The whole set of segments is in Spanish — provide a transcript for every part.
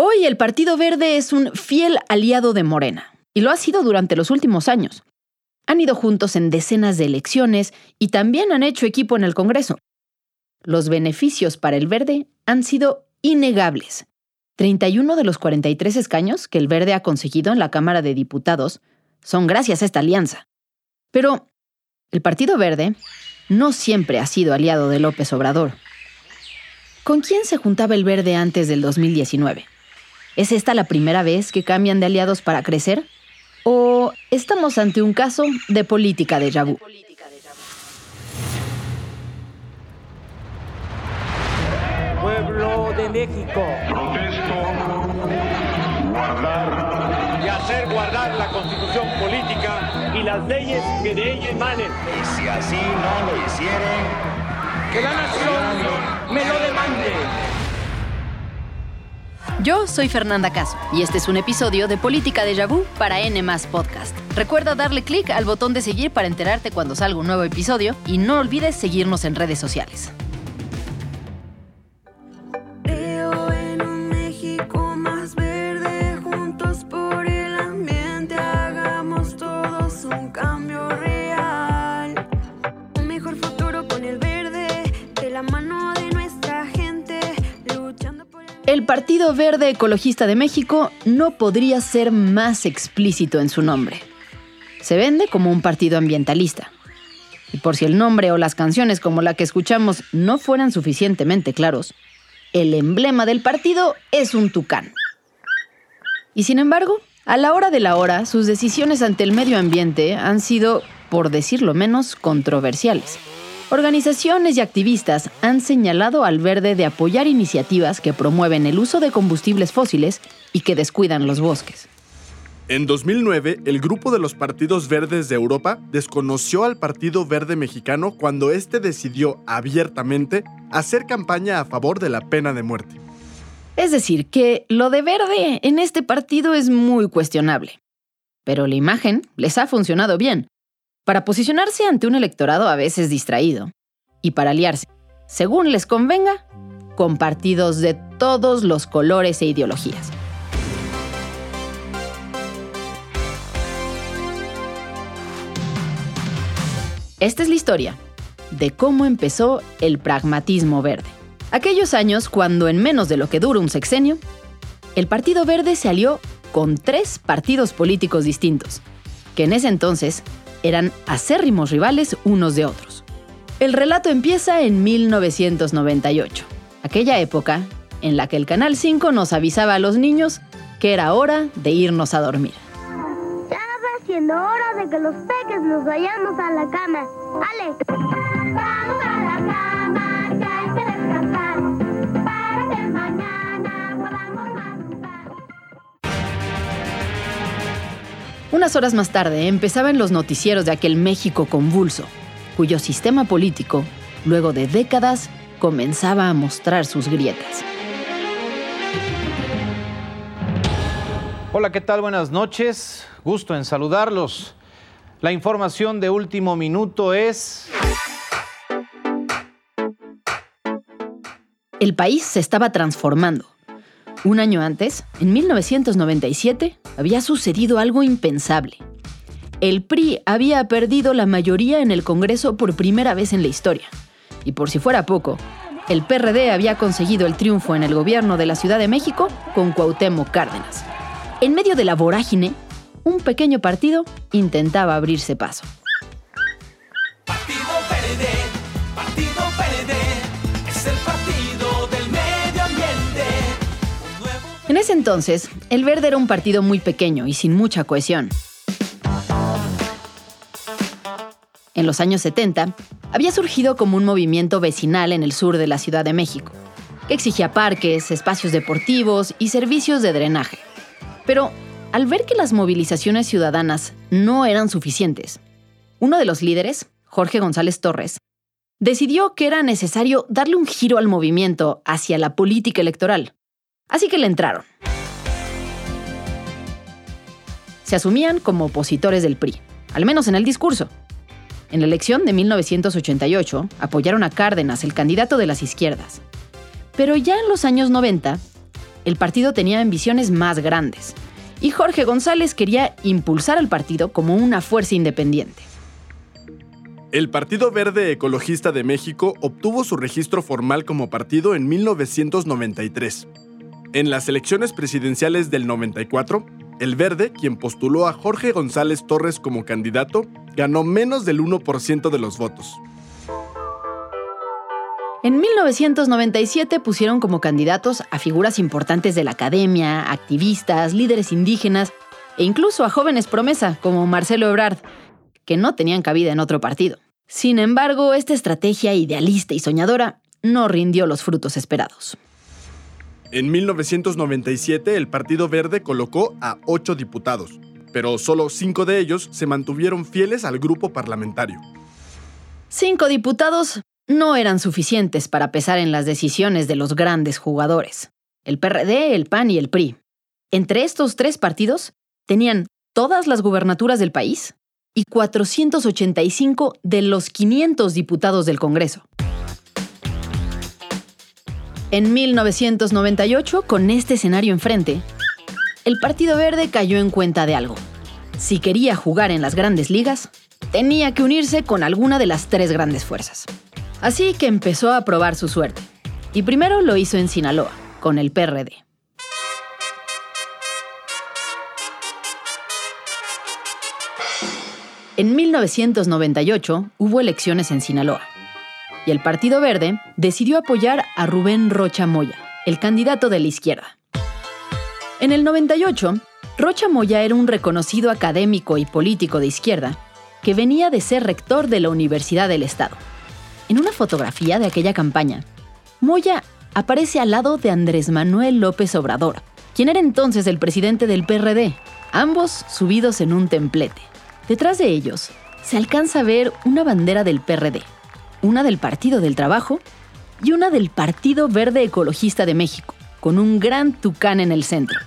Hoy el Partido Verde es un fiel aliado de Morena, y lo ha sido durante los últimos años. Han ido juntos en decenas de elecciones y también han hecho equipo en el Congreso. Los beneficios para el Verde han sido innegables. 31 de los 43 escaños que el Verde ha conseguido en la Cámara de Diputados son gracias a esta alianza. Pero el Partido Verde no siempre ha sido aliado de López Obrador. ¿Con quién se juntaba el Verde antes del 2019? ¿Es esta la primera vez que cambian de aliados para crecer? ¿O estamos ante un caso de política de Yabú? Pueblo de México. Protesto guardar Y hacer guardar la constitución política y las leyes que de ella emanen. Y si así no lo hicieren, Que la nación me lo demande. Yo soy Fernanda Caso y este es un episodio de Política de Yabú para N Podcast. Recuerda darle clic al botón de seguir para enterarte cuando salga un nuevo episodio y no olvides seguirnos en redes sociales. Partido Verde Ecologista de México no podría ser más explícito en su nombre. Se vende como un partido ambientalista. Y por si el nombre o las canciones como la que escuchamos no fueran suficientemente claros, el emblema del partido es un tucán. Y sin embargo, a la hora de la hora, sus decisiones ante el medio ambiente han sido, por decirlo menos, controversiales. Organizaciones y activistas han señalado al verde de apoyar iniciativas que promueven el uso de combustibles fósiles y que descuidan los bosques. En 2009, el grupo de los partidos verdes de Europa desconoció al Partido Verde Mexicano cuando éste decidió abiertamente hacer campaña a favor de la pena de muerte. Es decir, que lo de verde en este partido es muy cuestionable. Pero la imagen les ha funcionado bien, para posicionarse ante un electorado a veces distraído, y para aliarse, según les convenga, con partidos de todos los colores e ideologías. Esta es la historia de cómo empezó el pragmatismo verde. Aquellos años cuando en menos de lo que dura un sexenio, el Partido Verde se alió con tres partidos políticos distintos, que en ese entonces eran acérrimos rivales unos de otros. El relato empieza en 1998, aquella época en la que el Canal 5 nos avisaba a los niños que era hora de irnos a dormir. Ya va siendo hora de que los peques nos vayamos a la cama. ¡Ale! Unas horas más tarde empezaban los noticieros de aquel México convulso, cuyo sistema político, luego de décadas, comenzaba a mostrar sus grietas. Hola, ¿qué tal? Buenas noches. Gusto en saludarlos. La información de último minuto es... El país se estaba transformando. Un año antes, en 1997, había sucedido algo impensable. El PRI había perdido la mayoría en el Congreso por primera vez en la historia. Y por si fuera poco, el PRD había conseguido el triunfo en el gobierno de la Ciudad de México con Cuauhtémoc Cárdenas. En medio de la vorágine, un pequeño partido intentaba abrirse paso. En ese entonces, el Verde era un partido muy pequeño y sin mucha cohesión. En los años 70, había surgido como un movimiento vecinal en el sur de la Ciudad de México, que exigía parques, espacios deportivos y servicios de drenaje. Pero al ver que las movilizaciones ciudadanas no eran suficientes, uno de los líderes, Jorge González Torres, decidió que era necesario darle un giro al movimiento hacia la política electoral. Así que le entraron. Se asumían como opositores del PRI, al menos en el discurso. En la elección de 1988 apoyaron a Cárdenas, el candidato de las izquierdas. Pero ya en los años 90, el partido tenía ambiciones más grandes y Jorge González quería impulsar al partido como una fuerza independiente. El Partido Verde Ecologista de México obtuvo su registro formal como partido en 1993. En las elecciones presidenciales del 94, el Verde, quien postuló a Jorge González Torres como candidato, ganó menos del 1% de los votos. En 1997 pusieron como candidatos a figuras importantes de la academia, activistas, líderes indígenas e incluso a jóvenes promesa como Marcelo Ebrard, que no tenían cabida en otro partido. Sin embargo, esta estrategia idealista y soñadora no rindió los frutos esperados. En 1997 el Partido Verde colocó a ocho diputados, pero solo cinco de ellos se mantuvieron fieles al grupo parlamentario. Cinco diputados no eran suficientes para pesar en las decisiones de los grandes jugadores. El PRD, el PAN y el PRI. Entre estos tres partidos tenían todas las gubernaturas del país y 485 de los 500 diputados del Congreso. En 1998, con este escenario enfrente, el Partido Verde cayó en cuenta de algo. Si quería jugar en las grandes ligas, tenía que unirse con alguna de las tres grandes fuerzas. Así que empezó a probar su suerte. Y primero lo hizo en Sinaloa, con el PRD. En 1998 hubo elecciones en Sinaloa y el Partido Verde decidió apoyar a Rubén Rocha Moya, el candidato de la izquierda. En el 98, Rocha Moya era un reconocido académico y político de izquierda que venía de ser rector de la Universidad del Estado. En una fotografía de aquella campaña, Moya aparece al lado de Andrés Manuel López Obrador, quien era entonces el presidente del PRD, ambos subidos en un templete. Detrás de ellos se alcanza a ver una bandera del PRD, una del Partido del Trabajo y una del Partido Verde Ecologista de México, con un gran tucán en el centro.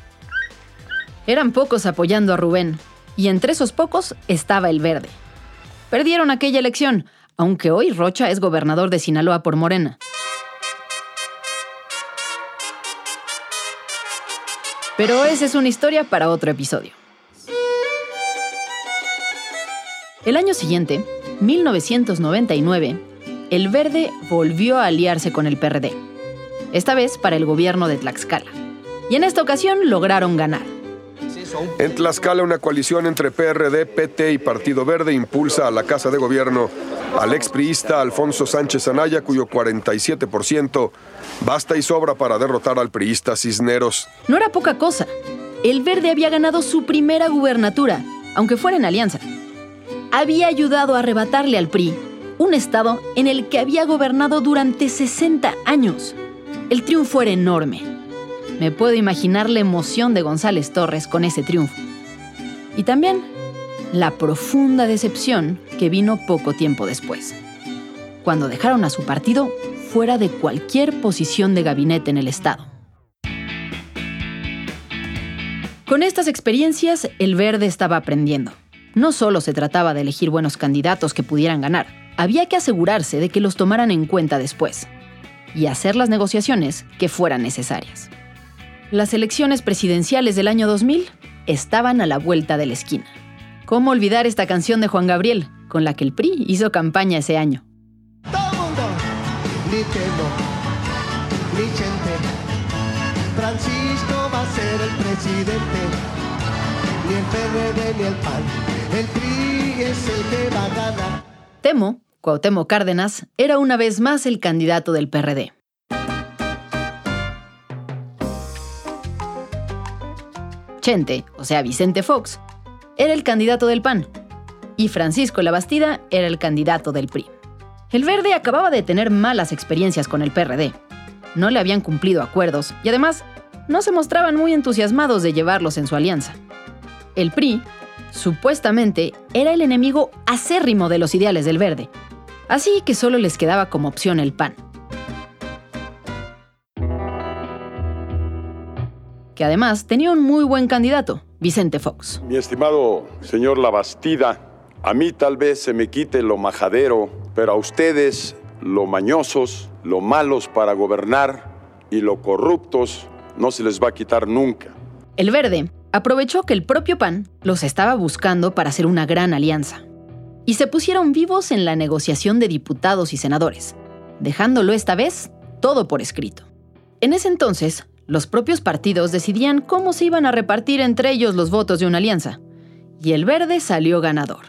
Eran pocos apoyando a Rubén, y entre esos pocos estaba el verde. Perdieron aquella elección, aunque hoy Rocha es gobernador de Sinaloa por Morena. Pero esa es una historia para otro episodio. El año siguiente, 1999, el Verde volvió a aliarse con el PRD, esta vez para el gobierno de Tlaxcala. Y en esta ocasión lograron ganar. En Tlaxcala, una coalición entre PRD, PT y Partido Verde impulsa a la Casa de Gobierno al expriista Alfonso Sánchez Anaya, cuyo 47% basta y sobra para derrotar al priista Cisneros. No era poca cosa. El Verde había ganado su primera gubernatura, aunque fuera en alianza había ayudado a arrebatarle al PRI un estado en el que había gobernado durante 60 años. El triunfo era enorme. Me puedo imaginar la emoción de González Torres con ese triunfo. Y también la profunda decepción que vino poco tiempo después, cuando dejaron a su partido fuera de cualquier posición de gabinete en el Estado. Con estas experiencias, el verde estaba aprendiendo. No solo se trataba de elegir buenos candidatos que pudieran ganar, había que asegurarse de que los tomaran en cuenta después y hacer las negociaciones que fueran necesarias. Las elecciones presidenciales del año 2000 estaban a la vuelta de la esquina. ¿Cómo olvidar esta canción de Juan Gabriel, con la que el PRI hizo campaña ese año? Todo mundo, ni temo, ni gente. Francisco va a ser el presidente, ni el PRD ni el PAN. El PRI es el que va a ganar. Temo, Cuauhtémoc Cárdenas, era una vez más el candidato del PRD. Chente, o sea Vicente Fox, era el candidato del PAN y Francisco Labastida era el candidato del PRI. El Verde acababa de tener malas experiencias con el PRD. No le habían cumplido acuerdos y además no se mostraban muy entusiasmados de llevarlos en su alianza. El PRI, supuestamente, era el enemigo acérrimo de los ideales del Verde, así que solo les quedaba como opción el PAN. Que además tenía un muy buen candidato, Vicente Fox. Mi estimado señor Labastida, a mí tal vez se me quite lo majadero, pero a ustedes lo mañosos, lo malos para gobernar y lo corruptos no se les va a quitar nunca. El Verde aprovechó que el propio PAN los estaba buscando para hacer una gran alianza. Y se pusieron vivos en la negociación de diputados y senadores, dejándolo esta vez todo por escrito. En ese entonces, los propios partidos decidían cómo se iban a repartir entre ellos los votos de una alianza. Y el Verde salió ganador.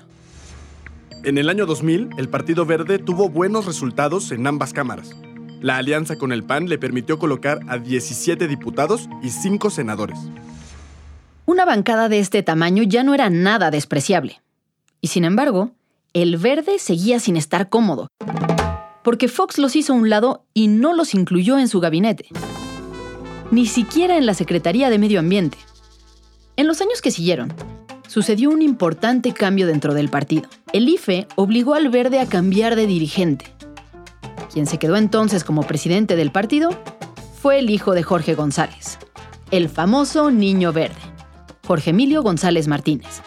En el año 2000, el Partido Verde tuvo buenos resultados en ambas cámaras. La alianza con el PAN le permitió colocar a 17 diputados y 5 senadores. Una bancada de este tamaño ya no era nada despreciable. Y sin embargo, el verde seguía sin estar cómodo, porque Fox los hizo a un lado y no los incluyó en su gabinete, ni siquiera en la Secretaría de Medio Ambiente. En los años que siguieron, sucedió un importante cambio dentro del partido. El IFE obligó al verde a cambiar de dirigente. Quien se quedó entonces como presidente del partido fue el hijo de Jorge González, el famoso Niño Verde, Jorge Emilio González Martínez.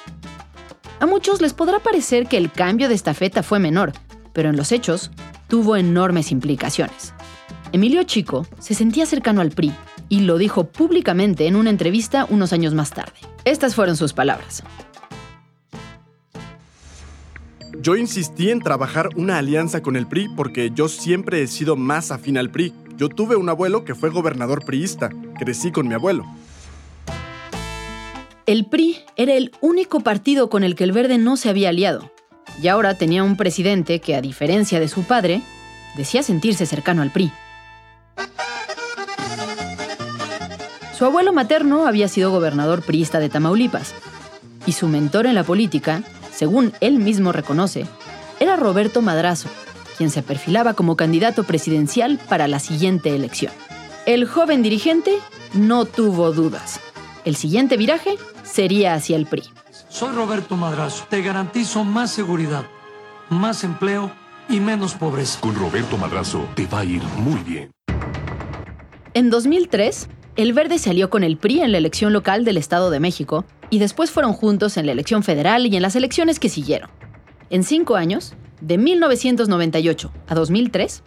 A muchos les podrá parecer que el cambio de estafeta fue menor, pero en los hechos tuvo enormes implicaciones. Emilio Chico se sentía cercano al PRI y lo dijo públicamente en una entrevista unos años más tarde. Estas fueron sus palabras. Yo insistí en trabajar una alianza con el PRI porque yo siempre he sido más afín al PRI. Yo tuve un abuelo que fue gobernador priista. Crecí con mi abuelo. El PRI era el único partido con el que el verde no se había aliado. Y ahora tenía un presidente que, a diferencia de su padre, decía sentirse cercano al PRI. Su abuelo materno había sido gobernador priista de Tamaulipas. Y su mentor en la política, según él mismo reconoce, era Roberto Madrazo, quien se perfilaba como candidato presidencial para la siguiente elección. El joven dirigente no tuvo dudas. El siguiente viraje sería hacia el PRI. Soy Roberto Madrazo. Te garantizo más seguridad, más empleo y menos pobreza. Con Roberto Madrazo te va a ir muy bien. En 2003, el Verde se alió con el PRI en la elección local del Estado de México y después fueron juntos en la elección federal y en las elecciones que siguieron. En cinco años, de 1998 a 2003,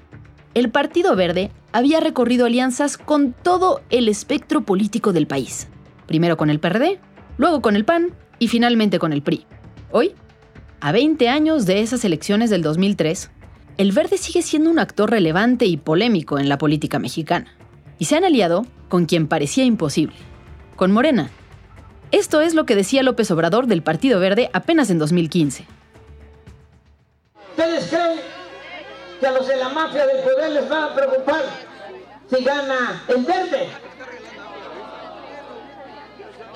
el Partido Verde había recorrido alianzas con todo el espectro político del país. Primero con el PRD, luego con el PAN y finalmente con el PRI. Hoy, a 20 años de esas elecciones del 2003, el Verde sigue siendo un actor relevante y polémico en la política mexicana. Y se han aliado con quien parecía imposible, con Morena. Esto es lo que decía López Obrador del Partido Verde apenas en 2015. ¿Ustedes creen que a los de la mafia del poder les va a preocupar si gana el verde?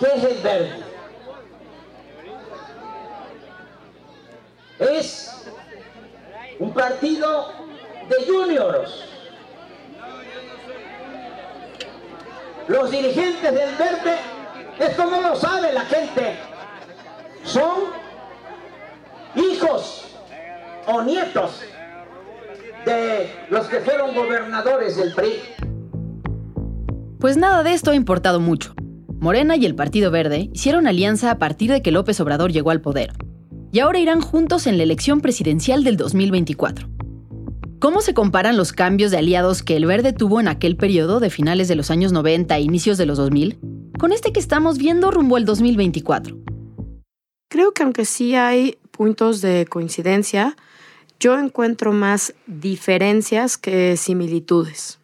¿Qué es el verde? Es un partido de juniors. Los dirigentes del verde, esto no lo sabe la gente, son hijos o nietos de los que fueron gobernadores del PRI. Pues nada de esto ha importado mucho. Morena y el Partido Verde hicieron alianza a partir de que López Obrador llegó al poder. Y ahora irán juntos en la elección presidencial del 2024. ¿Cómo se comparan los cambios de aliados que el Verde tuvo en aquel periodo de finales de los años 90 e inicios de los 2000 con este que estamos viendo rumbo al 2024? Creo que aunque sí hay puntos de coincidencia, yo encuentro más diferencias que similitudes.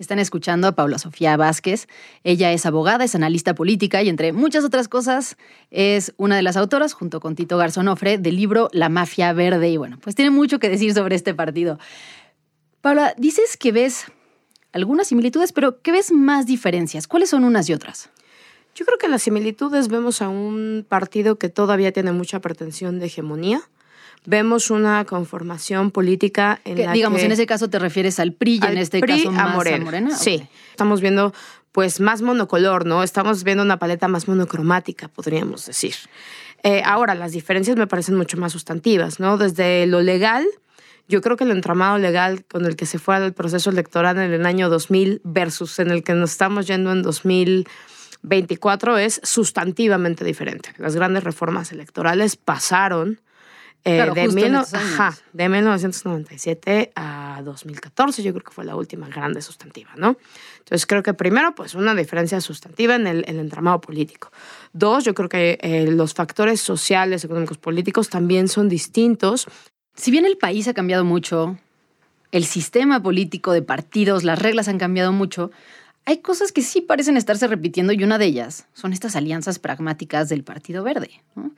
Están escuchando a Paula Sofía Vázquez. Ella es abogada, es analista política y entre muchas otras cosas es una de las autoras, junto con Tito Garzonofre, del libro La Mafia Verde. Y bueno, pues tiene mucho que decir sobre este partido. Paula, dices que ves algunas similitudes, pero ¿qué ves más diferencias? ¿Cuáles son unas y otras? Yo creo que en las similitudes vemos a un partido que todavía tiene mucha pretensión de hegemonía. Vemos una conformación política en Que, la digamos, que- en ese caso te refieres al PRI y al en este PRI caso más a Morena. a Morena. Sí, estamos viendo pues más monocolor, ¿no? Estamos viendo una paleta más monocromática, podríamos decir. Eh, ahora, las diferencias me parecen mucho más sustantivas, ¿no? Desde lo legal, yo creo que el entramado legal con el que se fue al proceso electoral en el año 2000 versus en el que nos estamos yendo en 2024 es sustantivamente diferente. Las grandes reformas electorales pasaron Eh, Claro, de, mil ajá, de 1997 a 2014, yo creo que fue la última grande sustantiva, ¿no? Entonces creo que primero, pues una diferencia sustantiva en el, el entramado político. Dos, yo creo que eh, los factores sociales, económicos, políticos también son distintos. Si bien el país ha cambiado mucho, el sistema político de partidos, las reglas han cambiado mucho, hay cosas que sí parecen estarse repitiendo y una de ellas son estas alianzas pragmáticas del Partido Verde. ¿no?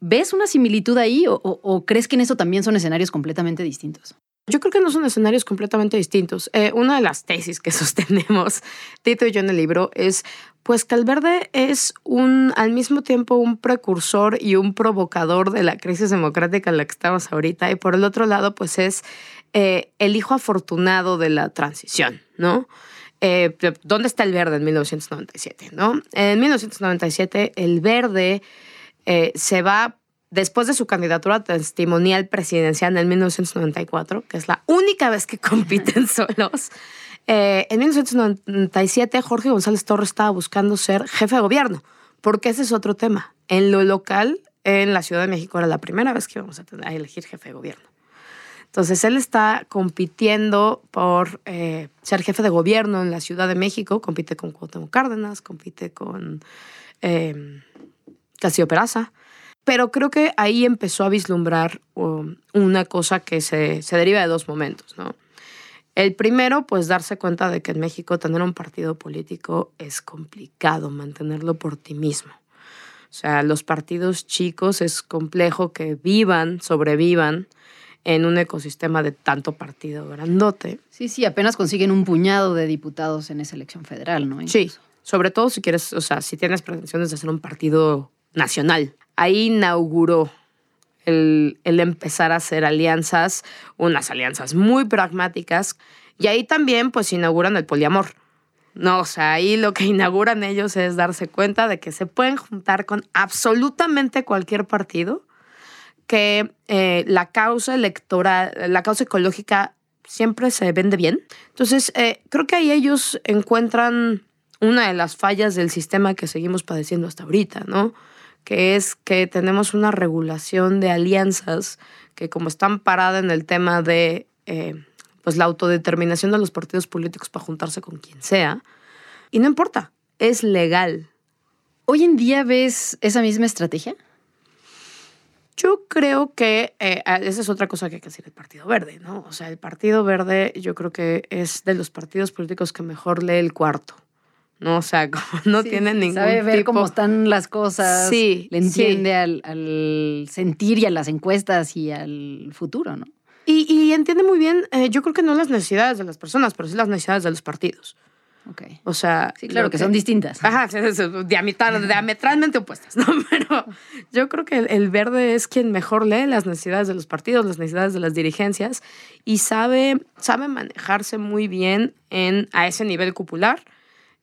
¿Ves una similitud ahí o, crees que en eso también son escenarios completamente distintos? Yo creo que no son escenarios completamente distintos. Eh, una de las tesis que sostenemos, Tito y yo en el libro, es pues que el verde es un, al mismo tiempo un precursor y un provocador de la crisis democrática en la que estamos ahorita. Y por el otro lado, pues es eh, el hijo afortunado de la transición, ¿no? Eh, ¿Dónde está el verde en 1997? ¿no? En 1997 el verde eh, se va después de su candidatura testimonial presidencial en el 1994, que es la única vez que compiten solos. eh, en 1997 Jorge González Torres estaba buscando ser jefe de gobierno, porque ese es otro tema. En lo local, en la Ciudad de México era la primera vez que íbamos a, tener- a elegir jefe de gobierno. Entonces él está compitiendo por eh, ser jefe de gobierno en la Ciudad de México, compite con Cuauhtémoc Cárdenas, compite con eh, Castillo Peraza, pero creo que ahí empezó a vislumbrar um, una cosa que se, se deriva de dos momentos, ¿no? El primero, pues darse cuenta de que en México tener un partido político es complicado, mantenerlo por ti mismo. O sea, los partidos chicos es complejo que vivan, sobrevivan en un ecosistema de tanto partido grandote. Sí, sí, apenas consiguen un puñado de diputados en esa elección federal, ¿no? Sí, sobre todo si quieres, o sea, si tienes pretensiones de ser un partido nacional. Ahí inauguró el, el empezar a hacer alianzas, unas alianzas muy pragmáticas, y ahí también pues inauguran el poliamor. No, o sea, ahí lo que inauguran ellos es darse cuenta de que se pueden juntar con absolutamente cualquier partido, que eh, la causa electoral, la causa ecológica siempre se vende bien. Entonces, eh, creo que ahí ellos encuentran una de las fallas del sistema que seguimos padeciendo hasta ahorita, ¿no? Que es que tenemos una regulación de alianzas que como están paradas en el tema de eh, pues la autodeterminación de los partidos políticos para juntarse con quien sea, y no importa, es legal. ¿Hoy en día ves esa misma estrategia? Yo creo que eh, esa es otra cosa que hay que decir el Partido Verde, ¿no? O sea, el Partido Verde yo creo que es de los partidos políticos que mejor lee el cuarto, ¿no? O sea, como no Sí, tienen ningún Sabe ver tipo- cómo están las cosas. Sí, Le entiende sí. al, al sentir y a las encuestas y al futuro, ¿no? Y, y entiende muy bien, eh, yo creo que no las necesidades de las personas, pero sí las necesidades de los partidos. Ok. O sea. Sí, claro lo que son distintas. Ajá, diametralmente opuestas, ¿no? Pero yo creo que el, el verde es quien mejor lee las necesidades de los partidos, las necesidades de las dirigencias y sabe, sabe manejarse muy bien en, a ese nivel cupular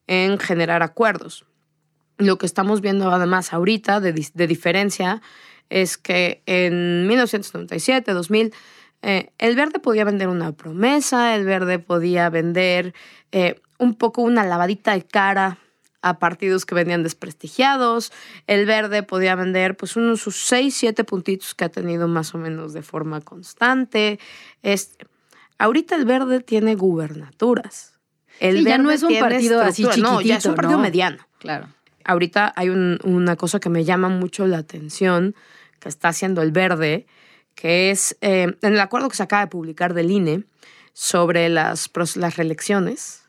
en generar acuerdos. Lo que estamos viendo además ahorita de, de diferencia es que en 1997, 2000, eh, el verde podía vender una promesa, el verde podía vender eh, un poco una lavadita de cara a partidos que venían desprestigiados. El verde podía vender pues unos sus seis, siete puntitos que ha tenido más o menos de forma constante. Este, ahorita el verde tiene gubernaturas. El Sí, ya no es un partido así estructura. No, ya es un chiquitito, partido ¿no? mediano. Claro. Ahorita hay un- una cosa que me llama mucho la atención que está haciendo el verde, que es eh, en el acuerdo que se acaba de publicar del INE sobre las, las reelecciones.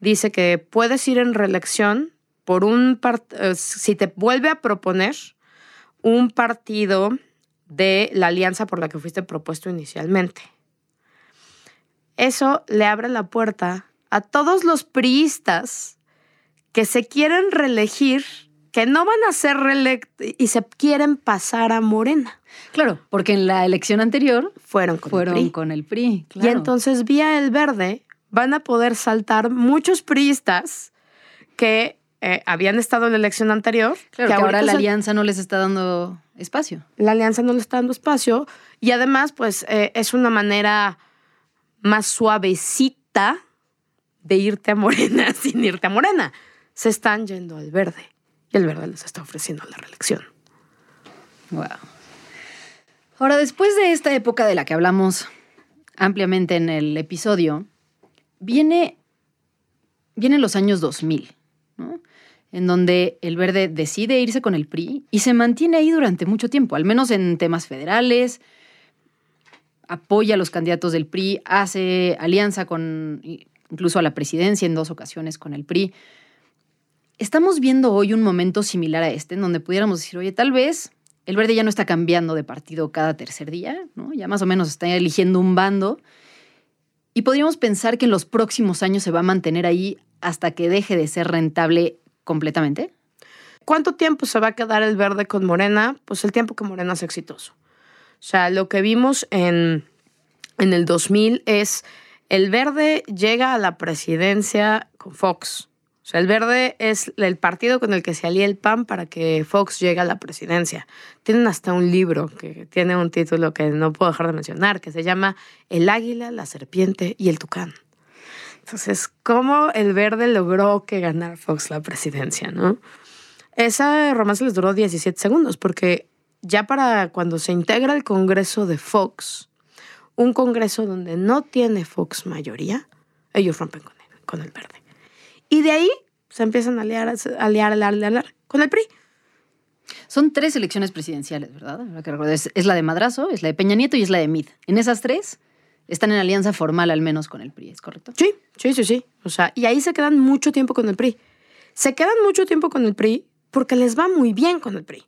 Dice que puedes ir en reelección por un part- eh, si te vuelve a proponer un partido de la alianza por la que fuiste propuesto inicialmente. Eso le abre la puerta a todos los priistas que se quieren reelegir, que no van a ser reelectos y se quieren pasar a Morena. Claro, porque en la elección anterior fueron con fueron el PRI. con el PRI. Y claro. entonces vía el verde van a poder saltar muchos priistas que eh, habían estado en la elección anterior. Claro, que, ahora ahorita la alianza no les está dando espacio. la alianza no le está dando espacio y además pues eh, es una manera más suavecita de irte a Morena sin irte a Morena. Se están yendo al verde y el verde les está ofreciendo la reelección. Wow. Ahora, después de esta época de la que hablamos ampliamente en el episodio, viene, vienen los años 2000, ¿no? en donde el verde decide irse con el PRI y se mantiene ahí durante mucho tiempo, al menos en temas federales, apoya a los candidatos del PRI, hace alianza con incluso a la presidencia en dos ocasiones con el PRI. Estamos viendo hoy un momento similar a este, en donde pudiéramos decir, oye, tal vez el verde ya no está cambiando de partido cada tercer día, ¿no? ya más o menos está eligiendo un bando. Y podríamos pensar que en los próximos años se va a mantener ahí hasta que deje de ser rentable completamente. ¿Cuánto tiempo se va a quedar el verde con Morena? Pues el tiempo que Morena es exitoso. O sea, lo que vimos en, en el 2000 es el verde llega a la presidencia con Fox. O sea, el verde es el partido con el que se alía el PAN para que Fox llegue a la presidencia. Tienen hasta un libro que tiene un título que no puedo dejar de mencionar, que se llama El águila, la serpiente y el tucán. Entonces, ¿cómo el verde logró que ganara Fox la presidencia, no? Esa romance les duró 17 segundos, porque ya para cuando se integra el Congreso de Fox, un Congreso donde no tiene Fox mayoría, ellos rompen con el, con el verde. Y de ahí se empiezan a aliar, a aliar, a aliar, con el PRI. Son tres elecciones presidenciales, ¿verdad? Es, es la de Madrazo, es la de Peña Nieto y es la de Mid. En esas tres están en alianza formal al menos con el PRI, ¿es correcto? Sí, sí, sí, sí. O sea, y ahí se quedan mucho tiempo con el PRI. Se quedan mucho tiempo con el PRI porque les va muy bien con el PRI.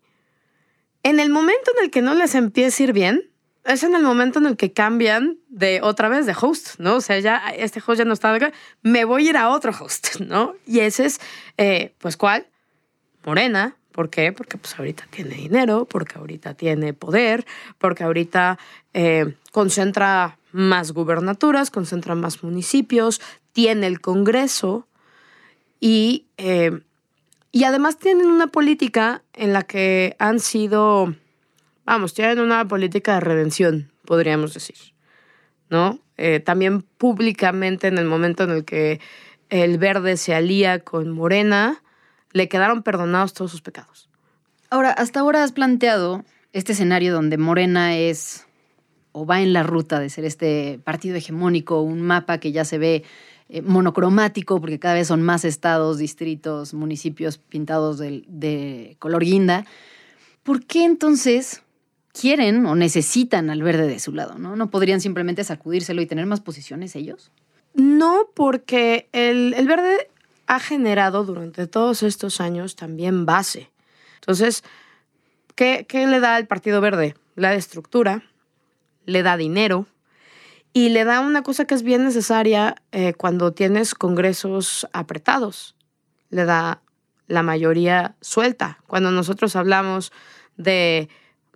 En el momento en el que no les empieza a ir bien, es en el momento en el que cambian de otra vez de host, ¿no? O sea, ya este host ya no está acá, me voy a ir a otro host, ¿no? Y ese es, eh, pues, ¿cuál? Morena. ¿Por qué? Porque pues ahorita tiene dinero, porque ahorita tiene poder, porque ahorita eh, concentra más gubernaturas, concentra más municipios, tiene el Congreso y, eh, y además tienen una política en la que han sido, vamos, tienen una política de redención, podríamos decir, ¿no? Eh, también públicamente en el momento en el que el verde se alía con Morena, le quedaron perdonados todos sus pecados. Ahora, hasta ahora has planteado este escenario donde Morena es o va en la ruta de ser este partido hegemónico, un mapa que ya se ve eh, monocromático porque cada vez son más estados, distritos, municipios pintados de, de color guinda. ¿Por qué entonces quieren o necesitan al verde de su lado? ¿No, ¿No podrían simplemente sacudírselo y tener más posiciones ellos? No, porque el, el verde ha generado durante todos estos años también base. Entonces, ¿qué, qué le da al Partido Verde? Le da estructura, le da dinero y le da una cosa que es bien necesaria eh, cuando tienes congresos apretados. Le da la mayoría suelta. Cuando nosotros hablamos de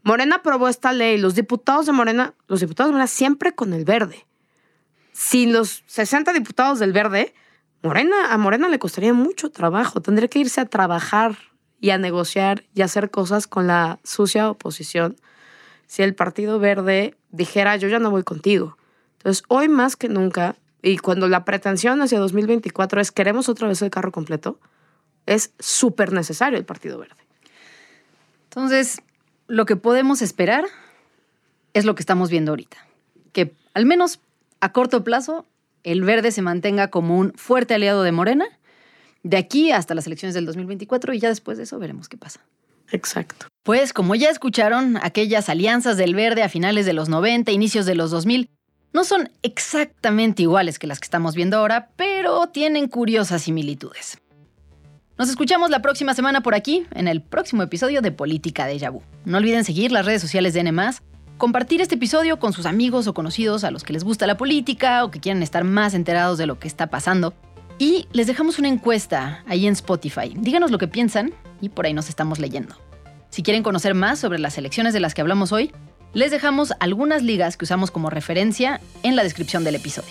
Morena aprobó esta ley, los diputados de Morena, los diputados de Morena siempre con el verde. Sin los 60 diputados del verde, Morena, a Morena le costaría mucho trabajo. Tendría que irse a trabajar y a negociar y a hacer cosas con la sucia oposición si el Partido Verde dijera yo ya no voy contigo. Entonces, hoy más que nunca, y cuando la pretensión hacia 2024 es queremos otra vez el carro completo, es súper necesario el Partido Verde. Entonces, lo que podemos esperar es lo que estamos viendo ahorita. Que al menos a corto plazo el verde se mantenga como un fuerte aliado de Morena de aquí hasta las elecciones del 2024 y ya después de eso veremos qué pasa. Exacto. Pues como ya escucharon, aquellas alianzas del verde a finales de los 90, inicios de los 2000, no son exactamente iguales que las que estamos viendo ahora, pero tienen curiosas similitudes. Nos escuchamos la próxima semana por aquí, en el próximo episodio de Política de Yabú. No olviden seguir las redes sociales de N+, compartir este episodio con sus amigos o conocidos a los que les gusta la política o que quieren estar más enterados de lo que está pasando. Y les dejamos una encuesta ahí en Spotify. Díganos lo que piensan y por ahí nos estamos leyendo. Si quieren conocer más sobre las elecciones de las que hablamos hoy, les dejamos algunas ligas que usamos como referencia en la descripción del episodio.